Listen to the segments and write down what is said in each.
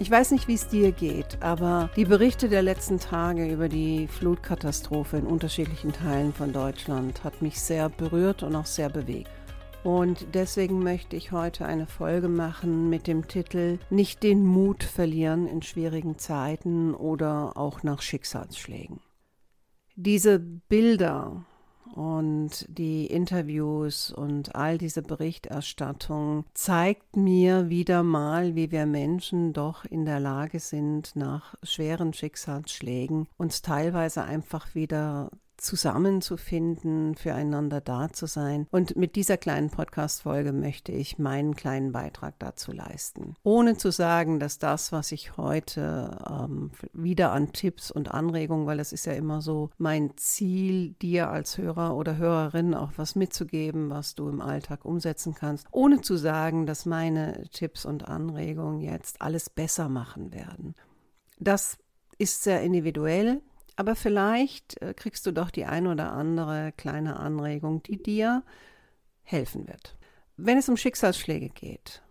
Ich weiß nicht, wie es dir geht, aber die Berichte der letzten Tage über die Flutkatastrophe in unterschiedlichen Teilen von Deutschland hat mich sehr berührt und auch sehr bewegt. Und deswegen möchte ich heute eine Folge machen mit dem Titel Nicht den Mut verlieren in schwierigen Zeiten oder auch nach Schicksalsschlägen. Diese Bilder und die Interviews und all diese Berichterstattung zeigt mir wieder mal, wie wir Menschen doch in der Lage sind, nach schweren Schicksalsschlägen uns teilweise einfach wieder zusammenzufinden, füreinander da zu sein. Und mit dieser kleinen Podcast-Folge möchte ich meinen kleinen Beitrag dazu leisten. Ohne zu sagen, dass das, was ich heute ähm, wieder an Tipps und Anregungen, weil es ist ja immer so mein Ziel, dir als Hörer oder Hörerin auch was mitzugeben, was du im Alltag umsetzen kannst, ohne zu sagen, dass meine Tipps und Anregungen jetzt alles besser machen werden. Das ist sehr individuell. Aber vielleicht äh, kriegst du doch die ein oder andere kleine Anregung, die dir helfen wird. Wenn es um Schicksalsschläge geht,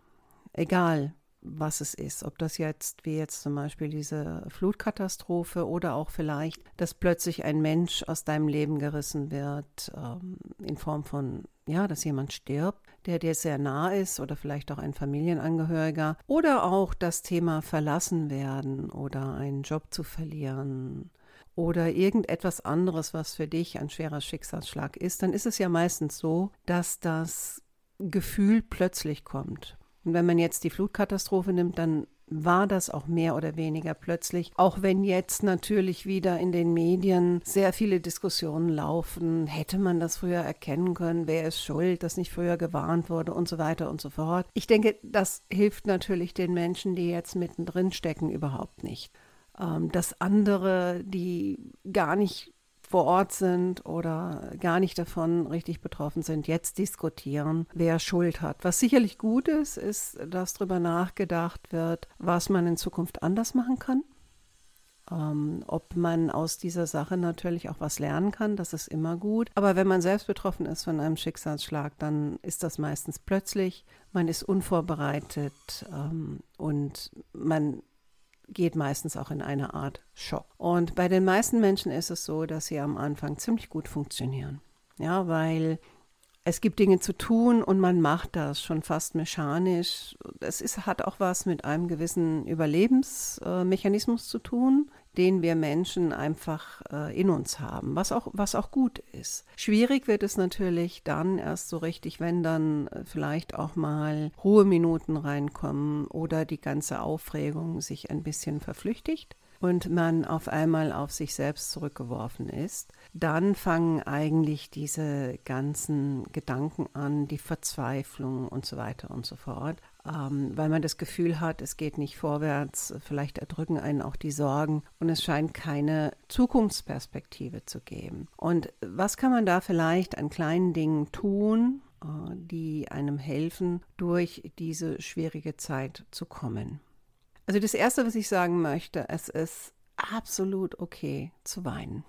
egal was es ist, ob das jetzt wie jetzt zum Beispiel diese Flutkatastrophe oder auch vielleicht, dass plötzlich ein Mensch aus deinem Leben gerissen wird, ähm, in Form von, ja, dass jemand stirbt, der dir sehr nah ist oder vielleicht auch ein Familienangehöriger oder auch das Thema verlassen werden oder einen Job zu verlieren oder irgendetwas anderes, was für dich ein schwerer Schicksalsschlag ist, dann ist es ja meistens so, dass das Gefühl plötzlich kommt. Und wenn man jetzt die Flutkatastrophe nimmt, dann war das auch mehr oder weniger plötzlich, auch wenn jetzt natürlich wieder in den Medien sehr viele Diskussionen laufen, hätte man das früher erkennen können, wer ist schuld, dass nicht früher gewarnt wurde und so weiter und so fort. Ich denke, das hilft natürlich den Menschen, die jetzt mittendrin stecken, überhaupt nicht ähm, dass andere, die gar nicht vor Ort sind oder gar nicht davon richtig betroffen sind, jetzt diskutieren, wer Schuld hat. Was sicherlich gut ist, ist, dass darüber nachgedacht wird, was man in Zukunft anders machen kann. Ähm, ob man aus dieser Sache natürlich auch was lernen kann, das ist immer gut. Aber wenn man selbst betroffen ist von einem Schicksalsschlag, dann ist das meistens plötzlich, man ist unvorbereitet ähm, und man geht meistens auch in eine Art Schock. Und bei den meisten Menschen ist es so, dass sie am Anfang ziemlich gut funktionieren. Ja, weil es gibt Dinge zu tun und man macht das schon fast mechanisch. Es ist, hat auch was mit einem gewissen Überlebensmechanismus zu tun den wir Menschen einfach äh, in uns haben, was auch, was auch gut ist. Schwierig wird es natürlich dann erst so richtig, wenn dann äh, vielleicht auch mal Ruheminuten reinkommen oder die ganze Aufregung sich ein bisschen verflüchtigt und man auf einmal auf sich selbst zurückgeworfen ist, dann fangen eigentlich diese ganzen Gedanken an, die Verzweiflung und so weiter und so fort ähm, weil man das Gefühl hat, es geht nicht vorwärts, vielleicht erdrücken einen auch die Sorgen und es scheint keine Zukunftsperspektive zu geben. Und was kann man da vielleicht an kleinen Dingen tun, äh, die einem helfen, durch diese schwierige Zeit zu kommen? Also das Erste, was ich sagen möchte, es ist absolut okay zu weinen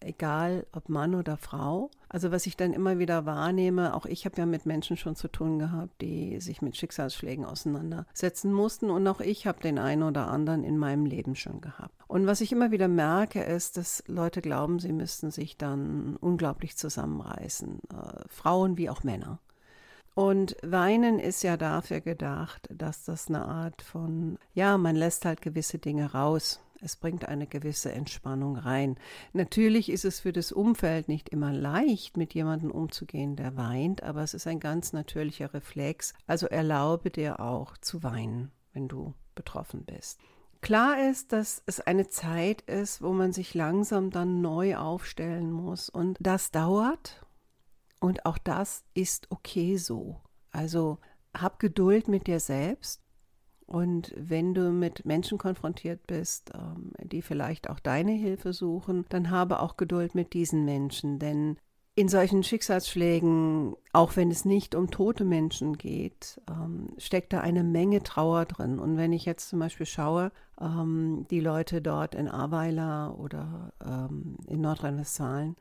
egal ob Mann oder Frau. Also was ich dann immer wieder wahrnehme, auch ich habe ja mit Menschen schon zu tun gehabt, die sich mit Schicksalsschlägen auseinandersetzen mussten und auch ich habe den einen oder anderen in meinem Leben schon gehabt. Und was ich immer wieder merke, ist, dass Leute glauben, sie müssten sich dann unglaublich zusammenreißen, äh, Frauen wie auch Männer. Und Weinen ist ja dafür gedacht, dass das eine Art von, ja, man lässt halt gewisse Dinge raus. Es bringt eine gewisse Entspannung rein. Natürlich ist es für das Umfeld nicht immer leicht, mit jemandem umzugehen, der weint, aber es ist ein ganz natürlicher Reflex. Also erlaube dir auch zu weinen, wenn du betroffen bist. Klar ist, dass es eine Zeit ist, wo man sich langsam dann neu aufstellen muss und das dauert und auch das ist okay so. Also hab Geduld mit dir selbst Und wenn du mit Menschen konfrontiert bist, ähm, die vielleicht auch deine Hilfe suchen, dann habe auch Geduld mit diesen Menschen, denn in solchen Schicksalsschlägen, auch wenn es nicht um tote Menschen geht, ähm, steckt da eine Menge Trauer drin. Und wenn ich jetzt zum Beispiel schaue, ähm, die Leute dort in Aweiler oder in Nordrhein-Westfalen,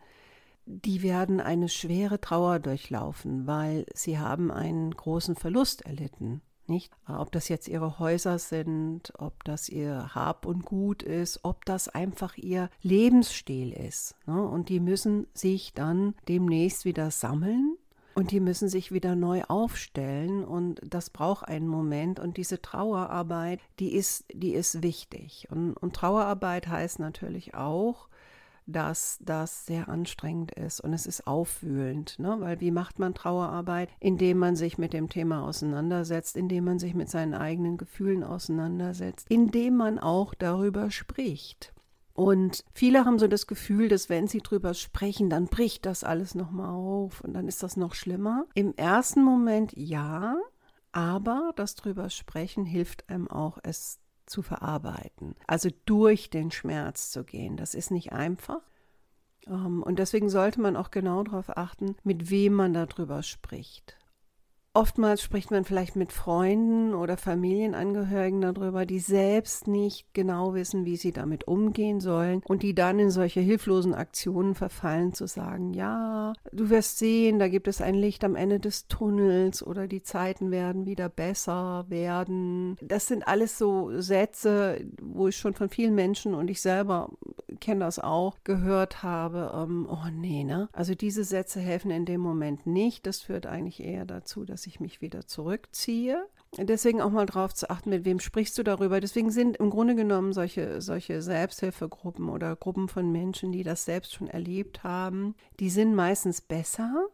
die werden eine schwere Trauer durchlaufen, weil sie haben einen großen Verlust erlitten. Nicht? Ob das jetzt ihre Häuser sind, ob das ihr Hab und Gut ist, ob das einfach ihr Lebensstil ist. Ne? Und die müssen sich dann demnächst wieder sammeln und die müssen sich wieder neu aufstellen und das braucht einen Moment und diese Trauerarbeit, die ist, die ist wichtig. Und, und Trauerarbeit heißt natürlich auch, dass das sehr anstrengend ist und es ist aufwühlend, ne? weil wie macht man Trauerarbeit? Indem man sich mit dem Thema auseinandersetzt, indem man sich mit seinen eigenen Gefühlen auseinandersetzt, indem man auch darüber spricht. Und viele haben so das Gefühl, dass wenn sie drüber sprechen, dann bricht das alles nochmal auf und dann ist das noch schlimmer. Im ersten Moment ja, aber das drüber sprechen hilft einem auch, es zu verarbeiten, also durch den Schmerz zu gehen. Das ist nicht einfach. Ähm, und deswegen sollte man auch genau darauf achten, mit wem man darüber spricht. Oftmals spricht man vielleicht mit Freunden oder Familienangehörigen darüber, die selbst nicht genau wissen, wie sie damit umgehen sollen und die dann in solche hilflosen Aktionen verfallen, zu sagen, ja, du wirst sehen, da gibt es ein Licht am Ende des Tunnels oder die Zeiten werden wieder besser werden. Das sind alles so Sätze, wo ich schon von vielen Menschen und ich selber kenne das auch, gehört habe, ähm, oh nee, ne? Also diese Sätze helfen in dem Moment nicht. Das führt eigentlich eher dazu, dass ich mich wieder zurückziehe. Deswegen auch mal drauf zu achten, mit wem sprichst du darüber. Deswegen sind im Grunde genommen solche, solche Selbsthilfegruppen oder Gruppen von Menschen, die das selbst schon erlebt haben, die sind meistens besser,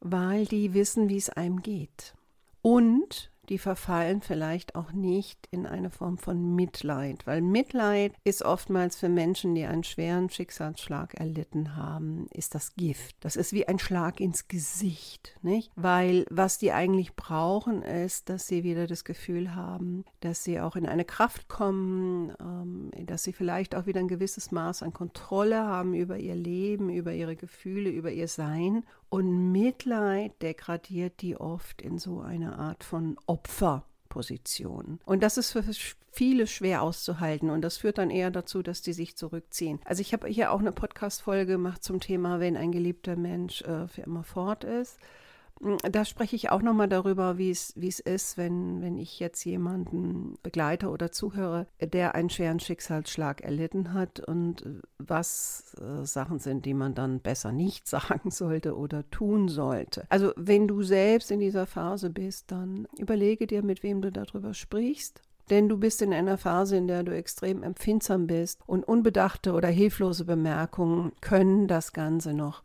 weil die wissen, wie es einem geht. Und die verfallen vielleicht auch nicht in eine Form von Mitleid, weil Mitleid ist oftmals für Menschen, die einen schweren Schicksalsschlag erlitten haben, ist das Gift. Das ist wie ein Schlag ins Gesicht, nicht? Weil was die eigentlich brauchen, ist, dass sie wieder das Gefühl haben, dass sie auch in eine Kraft kommen, ähm, dass sie vielleicht auch wieder ein gewisses Maß an Kontrolle haben über ihr Leben, über ihre Gefühle, über ihr Sein und Mitleid degradiert die oft in so eine Art von Opferposition. Und das ist für viele schwer auszuhalten und das führt dann eher dazu, dass die sich zurückziehen. Also ich habe hier auch eine Podcast-Folge gemacht zum Thema, wenn ein geliebter Mensch äh, für immer fort ist. Da spreche ich auch nochmal darüber, wie es, ist, wenn, wenn ich jetzt jemanden begleite oder zuhöre, der einen schweren Schicksalsschlag erlitten hat und was äh, Sachen sind, die man dann besser nicht sagen sollte oder tun sollte. Also wenn du selbst in dieser Phase bist, dann überlege dir, mit wem du darüber sprichst. Denn du bist in einer Phase, in der du extrem empfindsam bist und unbedachte oder hilflose Bemerkungen können das Ganze noch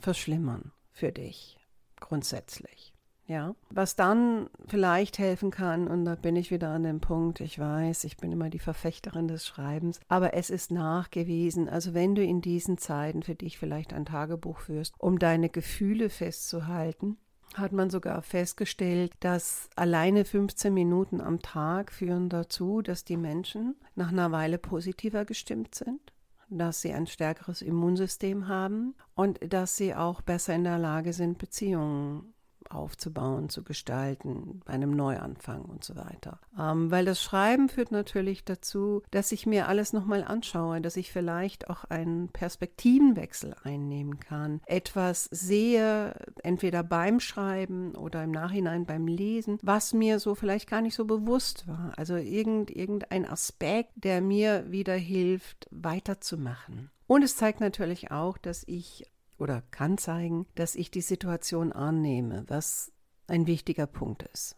verschlimmern für dich grundsätzlich. Ja, was dann vielleicht helfen kann, und da bin ich wieder an dem Punkt, ich weiß, ich bin immer die Verfechterin des Schreibens, aber es ist nachgewiesen, also wenn du in diesen Zeiten für dich vielleicht ein Tagebuch führst, um deine Gefühle festzuhalten, hat man sogar festgestellt, dass alleine 15 Minuten am Tag führen dazu, dass die Menschen nach einer Weile positiver gestimmt sind dass sie ein stärkeres Immunsystem haben und dass sie auch besser in der Lage sind, Beziehungen aufzubauen, zu gestalten, bei einem Neuanfang und so weiter. Ähm, weil das Schreiben führt natürlich dazu, dass ich mir alles nochmal anschaue, dass ich vielleicht auch einen Perspektivenwechsel einnehmen kann, etwas sehe, entweder beim Schreiben oder im Nachhinein beim Lesen, was mir so vielleicht gar nicht so bewusst war. Also irgend, irgendein Aspekt, der mir wieder hilft, weiterzumachen. Und es zeigt natürlich auch, dass ich oder kann zeigen, dass ich die Situation annehme, was ein wichtiger Punkt ist.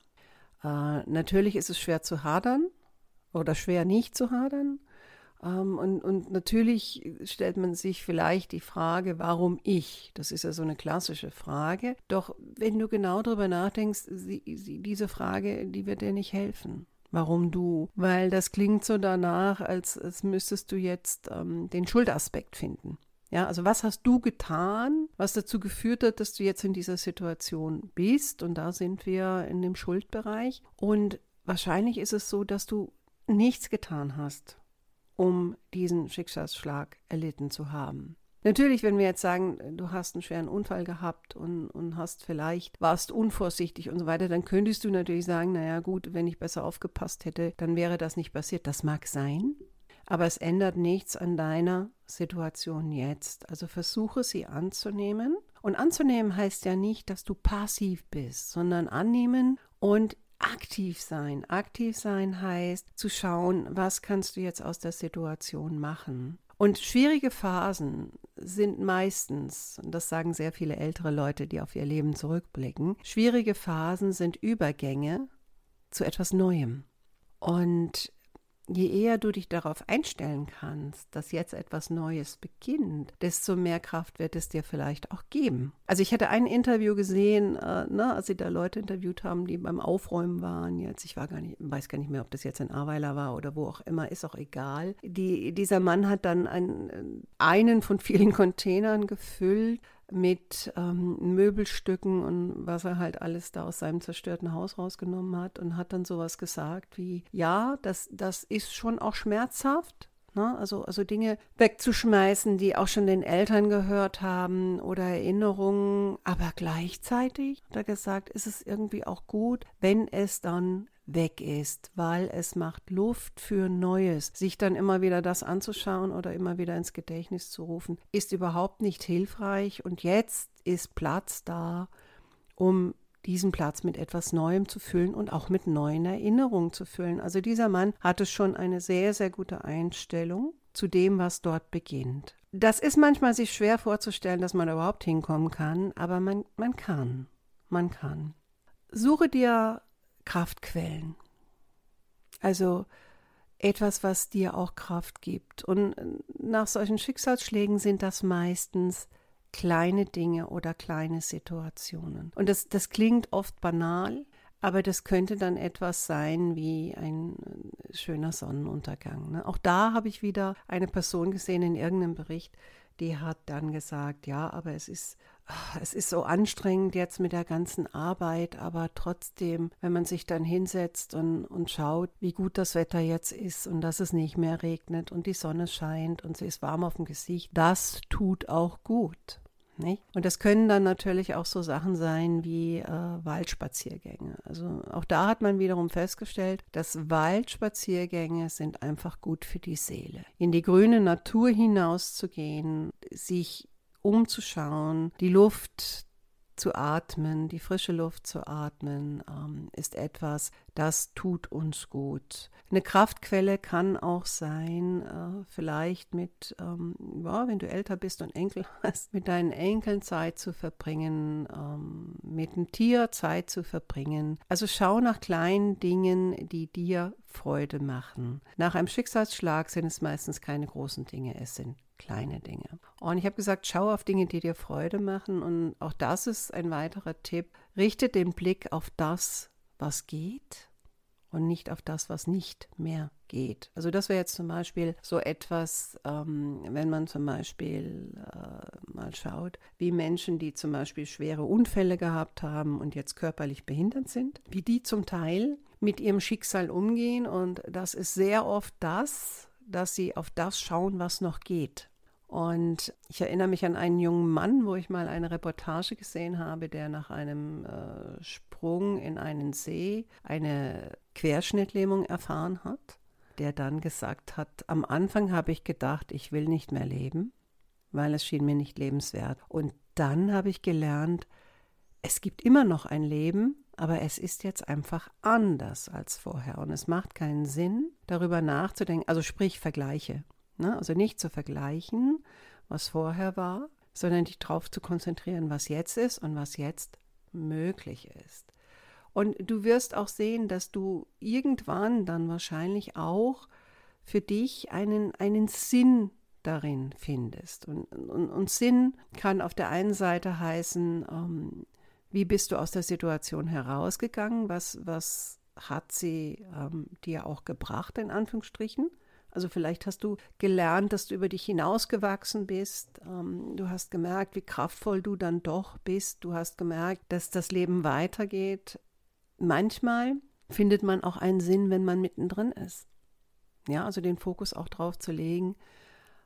Äh, natürlich ist es schwer zu hadern oder schwer nicht zu hadern. Ähm, und, und natürlich stellt man sich vielleicht die Frage, warum ich? Das ist ja so eine klassische Frage. Doch wenn du genau darüber nachdenkst, sie, sie, diese Frage, die wird dir nicht helfen. Warum du? Weil das klingt so danach, als, als müsstest du jetzt ähm, den Schuldaspekt finden. Ja, also was hast du getan, was dazu geführt hat, dass du jetzt in dieser Situation bist? Und da sind wir in dem Schuldbereich. Und wahrscheinlich ist es so, dass du nichts getan hast, um diesen Schicksalsschlag erlitten zu haben. Natürlich, wenn wir jetzt sagen, du hast einen schweren Unfall gehabt und, und hast vielleicht, warst unvorsichtig und so weiter, dann könntest du natürlich sagen, naja gut, wenn ich besser aufgepasst hätte, dann wäre das nicht passiert. Das mag sein, aber es ändert nichts an deiner Situation jetzt. Also versuche sie anzunehmen. Und anzunehmen heißt ja nicht, dass du passiv bist, sondern annehmen und aktiv sein. Aktiv sein heißt zu schauen, was kannst du jetzt aus der Situation machen. Und schwierige Phasen sind meistens, und das sagen sehr viele ältere Leute, die auf ihr Leben zurückblicken, schwierige Phasen sind Übergänge zu etwas Neuem. Und je eher du dich darauf einstellen kannst, dass jetzt etwas Neues beginnt, desto mehr Kraft wird es dir vielleicht auch geben. Also ich hatte ein Interview gesehen, äh, ne, als sie da Leute interviewt haben, die beim Aufräumen waren. Jetzt, ich war gar nicht, weiß gar nicht mehr, ob das jetzt in Aweiler war oder wo auch immer, ist auch egal. Die, dieser Mann hat dann ein, einen von vielen Containern gefüllt mit ähm, Möbelstücken und was er halt alles da aus seinem zerstörten Haus rausgenommen hat und hat dann sowas gesagt wie, ja, das, das ist schon auch schmerzhaft, ne? also, also Dinge wegzuschmeißen, die auch schon den Eltern gehört haben oder Erinnerungen, aber gleichzeitig, hat er gesagt, ist es irgendwie auch gut, wenn es dann weg ist, weil es macht Luft für Neues. Sich dann immer wieder das anzuschauen oder immer wieder ins Gedächtnis zu rufen, ist überhaupt nicht hilfreich. Und jetzt ist Platz da, um diesen Platz mit etwas Neuem zu füllen und auch mit neuen Erinnerungen zu füllen. Also dieser Mann hatte schon eine sehr, sehr gute Einstellung zu dem, was dort beginnt. Das ist manchmal sich schwer vorzustellen, dass man überhaupt hinkommen kann, aber man, man kann. Man kann. Suche dir Kraftquellen. Also etwas, was dir auch Kraft gibt. Und nach solchen Schicksalsschlägen sind das meistens kleine Dinge oder kleine Situationen. Und das, das klingt oft banal, aber das könnte dann etwas sein wie ein schöner Sonnenuntergang. Ne? Auch da habe ich wieder eine Person gesehen in irgendeinem Bericht, die hat dann gesagt, ja, aber es ist Ah, es ist so anstrengend jetzt mit der ganzen Arbeit, aber trotzdem, wenn man sich dann hinsetzt und, und schaut, wie gut das Wetter jetzt ist und dass es nicht mehr regnet und die Sonne scheint und sie ist warm auf dem Gesicht, das tut auch gut. Nicht? Und das können dann natürlich auch so Sachen sein wie äh, Waldspaziergänge. Also auch da hat man wiederum festgestellt, dass Waldspaziergänge sind einfach gut für die Seele. In die grüne Natur hinauszugehen, sich umzuschauen, die Luft zu atmen, die frische Luft zu atmen, ähm, ist etwas, das tut uns gut. Eine Kraftquelle kann auch sein, äh, vielleicht mit, ähm, ja, wenn du älter bist und Enkel hast, mit deinen Enkeln Zeit zu verbringen, ähm, mit einem Tier Zeit zu verbringen. Also schau nach kleinen Dingen, die dir Freude machen. Nach einem Schicksalsschlag sind es meistens keine großen Dinge, es sind kleine Dinge. Und ich habe gesagt, schau auf Dinge, die dir Freude machen. Und auch das ist ein weiterer Tipp. Richte den Blick auf das, was geht und nicht auf das, was nicht mehr geht. Also das wäre jetzt zum Beispiel so etwas, ähm, wenn man zum Beispiel äh, mal schaut, wie Menschen, die zum Beispiel schwere Unfälle gehabt haben und jetzt körperlich behindert sind, wie die zum Teil mit ihrem Schicksal umgehen. Und das ist sehr oft das, dass sie auf das schauen, was noch geht. Und ich erinnere mich an einen jungen Mann, wo ich mal eine Reportage gesehen habe, der nach einem äh, Sprung in einen See eine Querschnittlähmung erfahren hat, der dann gesagt hat, am Anfang habe ich gedacht, ich will nicht mehr leben, weil es schien mir nicht lebenswert. Und dann habe ich gelernt, es gibt immer noch ein Leben, aber es ist jetzt einfach anders als vorher. Und es macht keinen Sinn, darüber nachzudenken, also sprich Vergleiche. Ne? Also nicht zu vergleichen, was vorher war, sondern dich darauf zu konzentrieren, was jetzt ist und was jetzt möglich ist. Und du wirst auch sehen, dass du irgendwann dann wahrscheinlich auch für dich einen, einen Sinn darin findest. Und, und, und Sinn kann auf der einen Seite heißen, ähm, wie bist du aus der Situation herausgegangen? Was, was hat sie ähm, dir auch gebracht, in Anführungsstrichen? Also vielleicht hast du gelernt, dass du über dich hinausgewachsen bist. Ähm, du hast gemerkt, wie kraftvoll du dann doch bist. Du hast gemerkt, dass das Leben weitergeht. Manchmal findet man auch einen Sinn, wenn man mittendrin ist. Ja, also den Fokus auch drauf zu legen,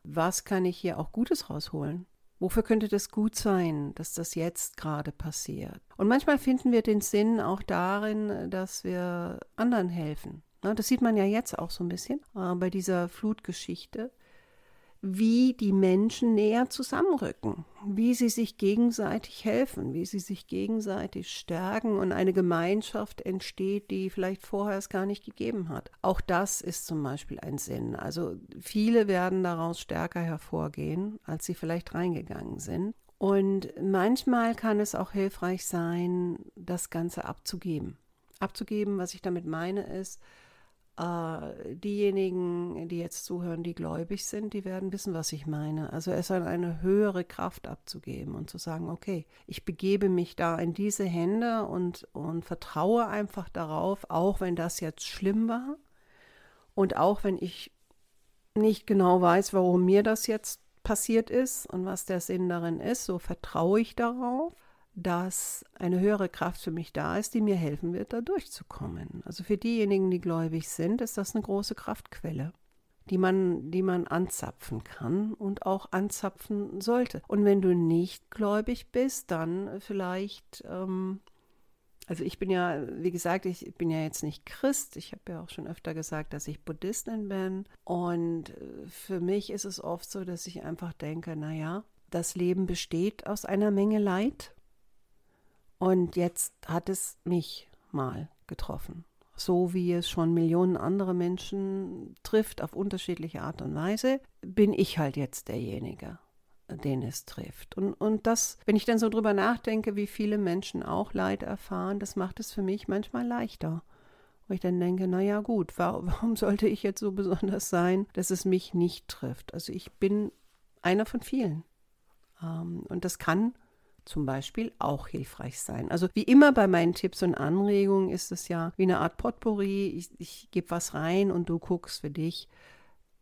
was kann ich hier auch Gutes rausholen? Wofür könnte das gut sein, dass das jetzt gerade passiert? Und manchmal finden wir den Sinn auch darin, dass wir anderen helfen. Das sieht man ja jetzt auch so ein bisschen äh, bei dieser Flutgeschichte wie die Menschen näher zusammenrücken, wie sie sich gegenseitig helfen, wie sie sich gegenseitig stärken und eine Gemeinschaft entsteht, die vielleicht vorher es gar nicht gegeben hat. Auch das ist zum Beispiel ein Sinn. Also viele werden daraus stärker hervorgehen, als sie vielleicht reingegangen sind. Und manchmal kann es auch hilfreich sein, das Ganze abzugeben. Abzugeben, was ich damit meine, ist, äh, diejenigen, die jetzt zuhören, die gläubig sind, die werden wissen, was ich meine. Also es an eine höhere Kraft abzugeben und zu sagen, okay, ich begebe mich da in diese Hände und, und vertraue einfach darauf, auch wenn das jetzt schlimm war und auch wenn ich nicht genau weiß, warum mir das jetzt passiert ist und was der Sinn darin ist, so vertraue ich darauf dass eine höhere Kraft für mich da ist, die mir helfen wird, da durchzukommen. Also für diejenigen, die gläubig sind, ist das eine große Kraftquelle, die man, die man anzapfen kann und auch anzapfen sollte. Und wenn du nicht gläubig bist, dann vielleicht, ähm, also ich bin ja, wie gesagt, ich bin ja jetzt nicht Christ. Ich habe ja auch schon öfter gesagt, dass ich Buddhistin bin. Und äh, für mich ist es oft so, dass ich einfach denke, naja, das Leben besteht aus einer Menge Leid und jetzt hat es mich mal getroffen. So wie es schon Millionen andere Menschen trifft auf unterschiedliche Art und Weise, bin ich halt jetzt derjenige, den es trifft. Und, und das, wenn ich dann so drüber nachdenke, wie viele Menschen auch Leid erfahren, das macht es für mich manchmal leichter. Wo ich dann denke, naja gut, warum sollte ich jetzt so besonders sein, dass es mich nicht trifft? Also ich bin einer von vielen. Ähm, und das kann zum Beispiel auch hilfreich sein. Also wie immer bei meinen Tipps und Anregungen ist es ja wie eine Art Potpourri. Ich, ich gebe was rein und du guckst für dich,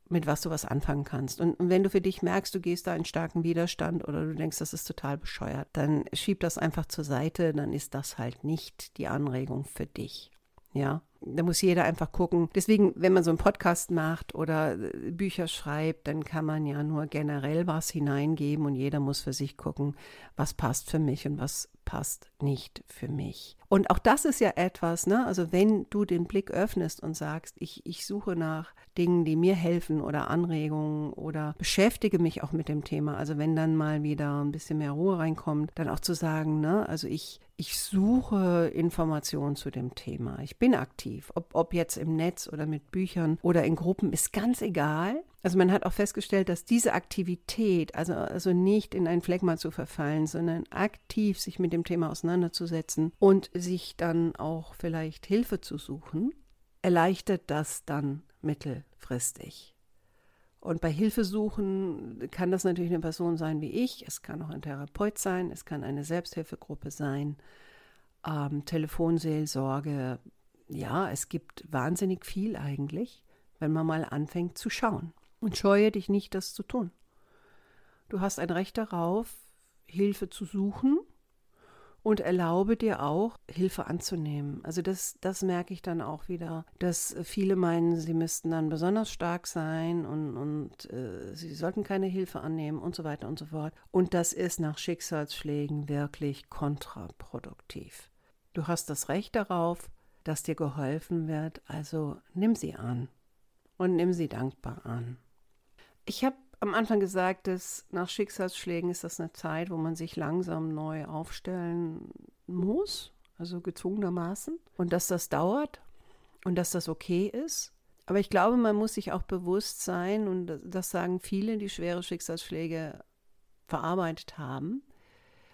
mit was du was anfangen kannst. Und, wenn du für dich merkst, du gehst da in starken Widerstand oder du denkst, das ist total bescheuert, dann schieb das einfach zur Seite, dann ist das halt nicht die Anregung für dich. Ja, da muss jeder einfach gucken. Deswegen, wenn man so einen Podcast macht oder äh, Bücher schreibt, dann kann man ja nur generell was hineingeben und jeder muss für sich gucken, was passt für mich und was passt nicht für mich. Und auch das ist ja etwas, ne? Also wenn du den Blick öffnest und sagst, ich, ich suche nach Dingen, die mir helfen oder Anregungen oder beschäftige mich auch mit dem Thema. Also wenn dann mal wieder ein bisschen mehr Ruhe reinkommt, dann auch zu sagen, ne? Also ich, ich suche Informationen zu dem Thema. Ich bin aktiv. Ob, ob jetzt im Netz oder mit Büchern oder in Gruppen, ist ganz egal. Also man hat auch festgestellt, dass diese Aktivität, also, also nicht in ein Phlegma zu verfallen, sondern aktiv sich mit dem Thema auseinanderzusetzen und sich dann auch vielleicht Hilfe zu suchen, erleichtert das dann mittelfristig. Und bei Hilfesuchen kann das natürlich eine Person sein wie ich, es kann auch ein Therapeut sein, es kann eine Selbsthilfegruppe sein, ähm, Telefonseelsorge. Ja, es gibt wahnsinnig viel eigentlich, wenn man mal anfängt zu schauen. Und scheue dich nicht, das zu tun. Du hast ein Recht darauf, Hilfe zu suchen und erlaube dir auch, Hilfe anzunehmen. Also das, das merke ich dann auch wieder, dass viele meinen, sie müssten dann besonders stark sein und, und äh, sie sollten keine Hilfe annehmen und so weiter und so fort. Und das ist nach Schicksalsschlägen wirklich kontraproduktiv. Du hast das Recht darauf, dass dir geholfen wird, also nimm sie an und nimm sie dankbar an. Ich habe am Anfang gesagt, dass nach Schicksalsschlägen ist das eine Zeit, wo man sich langsam neu aufstellen muss, also gezwungenermaßen, und dass das dauert und dass das okay ist. Aber ich glaube, man muss sich auch bewusst sein, und das sagen viele, die schwere Schicksalsschläge verarbeitet haben.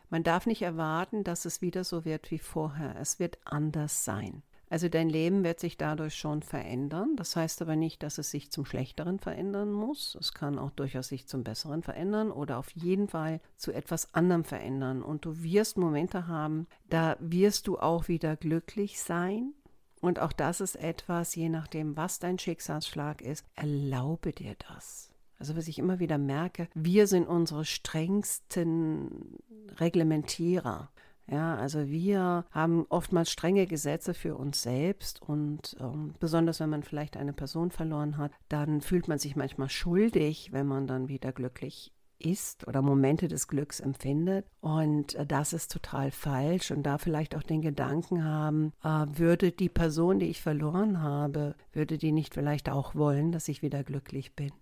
Man darf nicht erwarten, dass es wieder so wird wie vorher. Es wird anders sein. Also dein Leben wird sich dadurch schon verändern. Das heißt aber nicht, dass es sich zum Schlechteren verändern muss. Es kann auch durchaus sich zum Besseren verändern oder auf jeden Fall zu etwas anderem verändern. Und du wirst Momente haben, da wirst du auch wieder glücklich sein. Und auch das ist etwas, je nachdem, was dein Schicksalsschlag ist, erlaube dir das. Also was ich immer wieder merke, wir sind unsere strengsten Reglementierer. Ja, also wir haben oftmals strenge Gesetze für uns selbst und ähm, besonders wenn man vielleicht eine Person verloren hat, dann fühlt man sich manchmal schuldig, wenn man dann wieder glücklich ist oder Momente des Glücks empfindet. Und äh, das ist total falsch. Und da vielleicht auch den Gedanken haben, äh, würde die Person, die ich verloren habe, würde die nicht vielleicht auch wollen, dass ich wieder glücklich bin.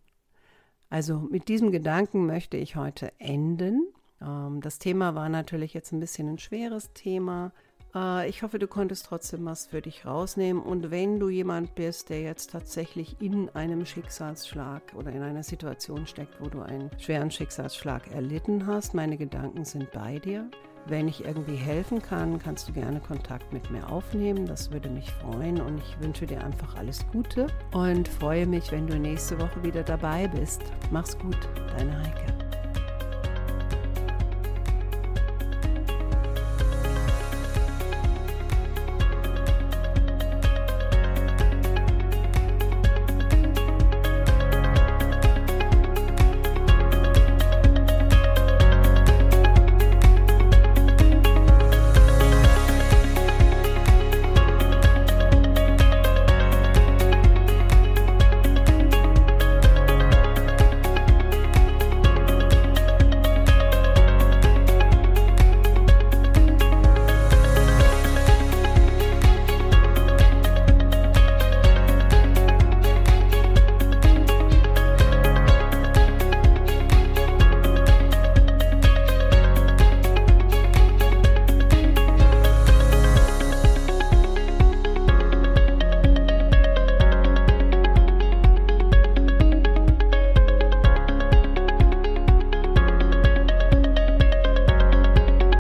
Also mit diesem Gedanken möchte ich heute enden. Ähm, das Thema war natürlich jetzt ein bisschen ein schweres Thema. Äh, ich hoffe, du konntest trotzdem was für dich rausnehmen. Und wenn du jemand bist, der jetzt tatsächlich in einem Schicksalsschlag oder in einer Situation steckt, wo du einen schweren Schicksalsschlag erlitten hast, meine Gedanken sind bei dir. Wenn ich irgendwie helfen kann, kannst du gerne Kontakt mit mir aufnehmen. Das würde mich freuen und ich wünsche dir einfach alles Gute und freue mich, wenn du nächste Woche wieder dabei bist. Mach's gut, deine Heike.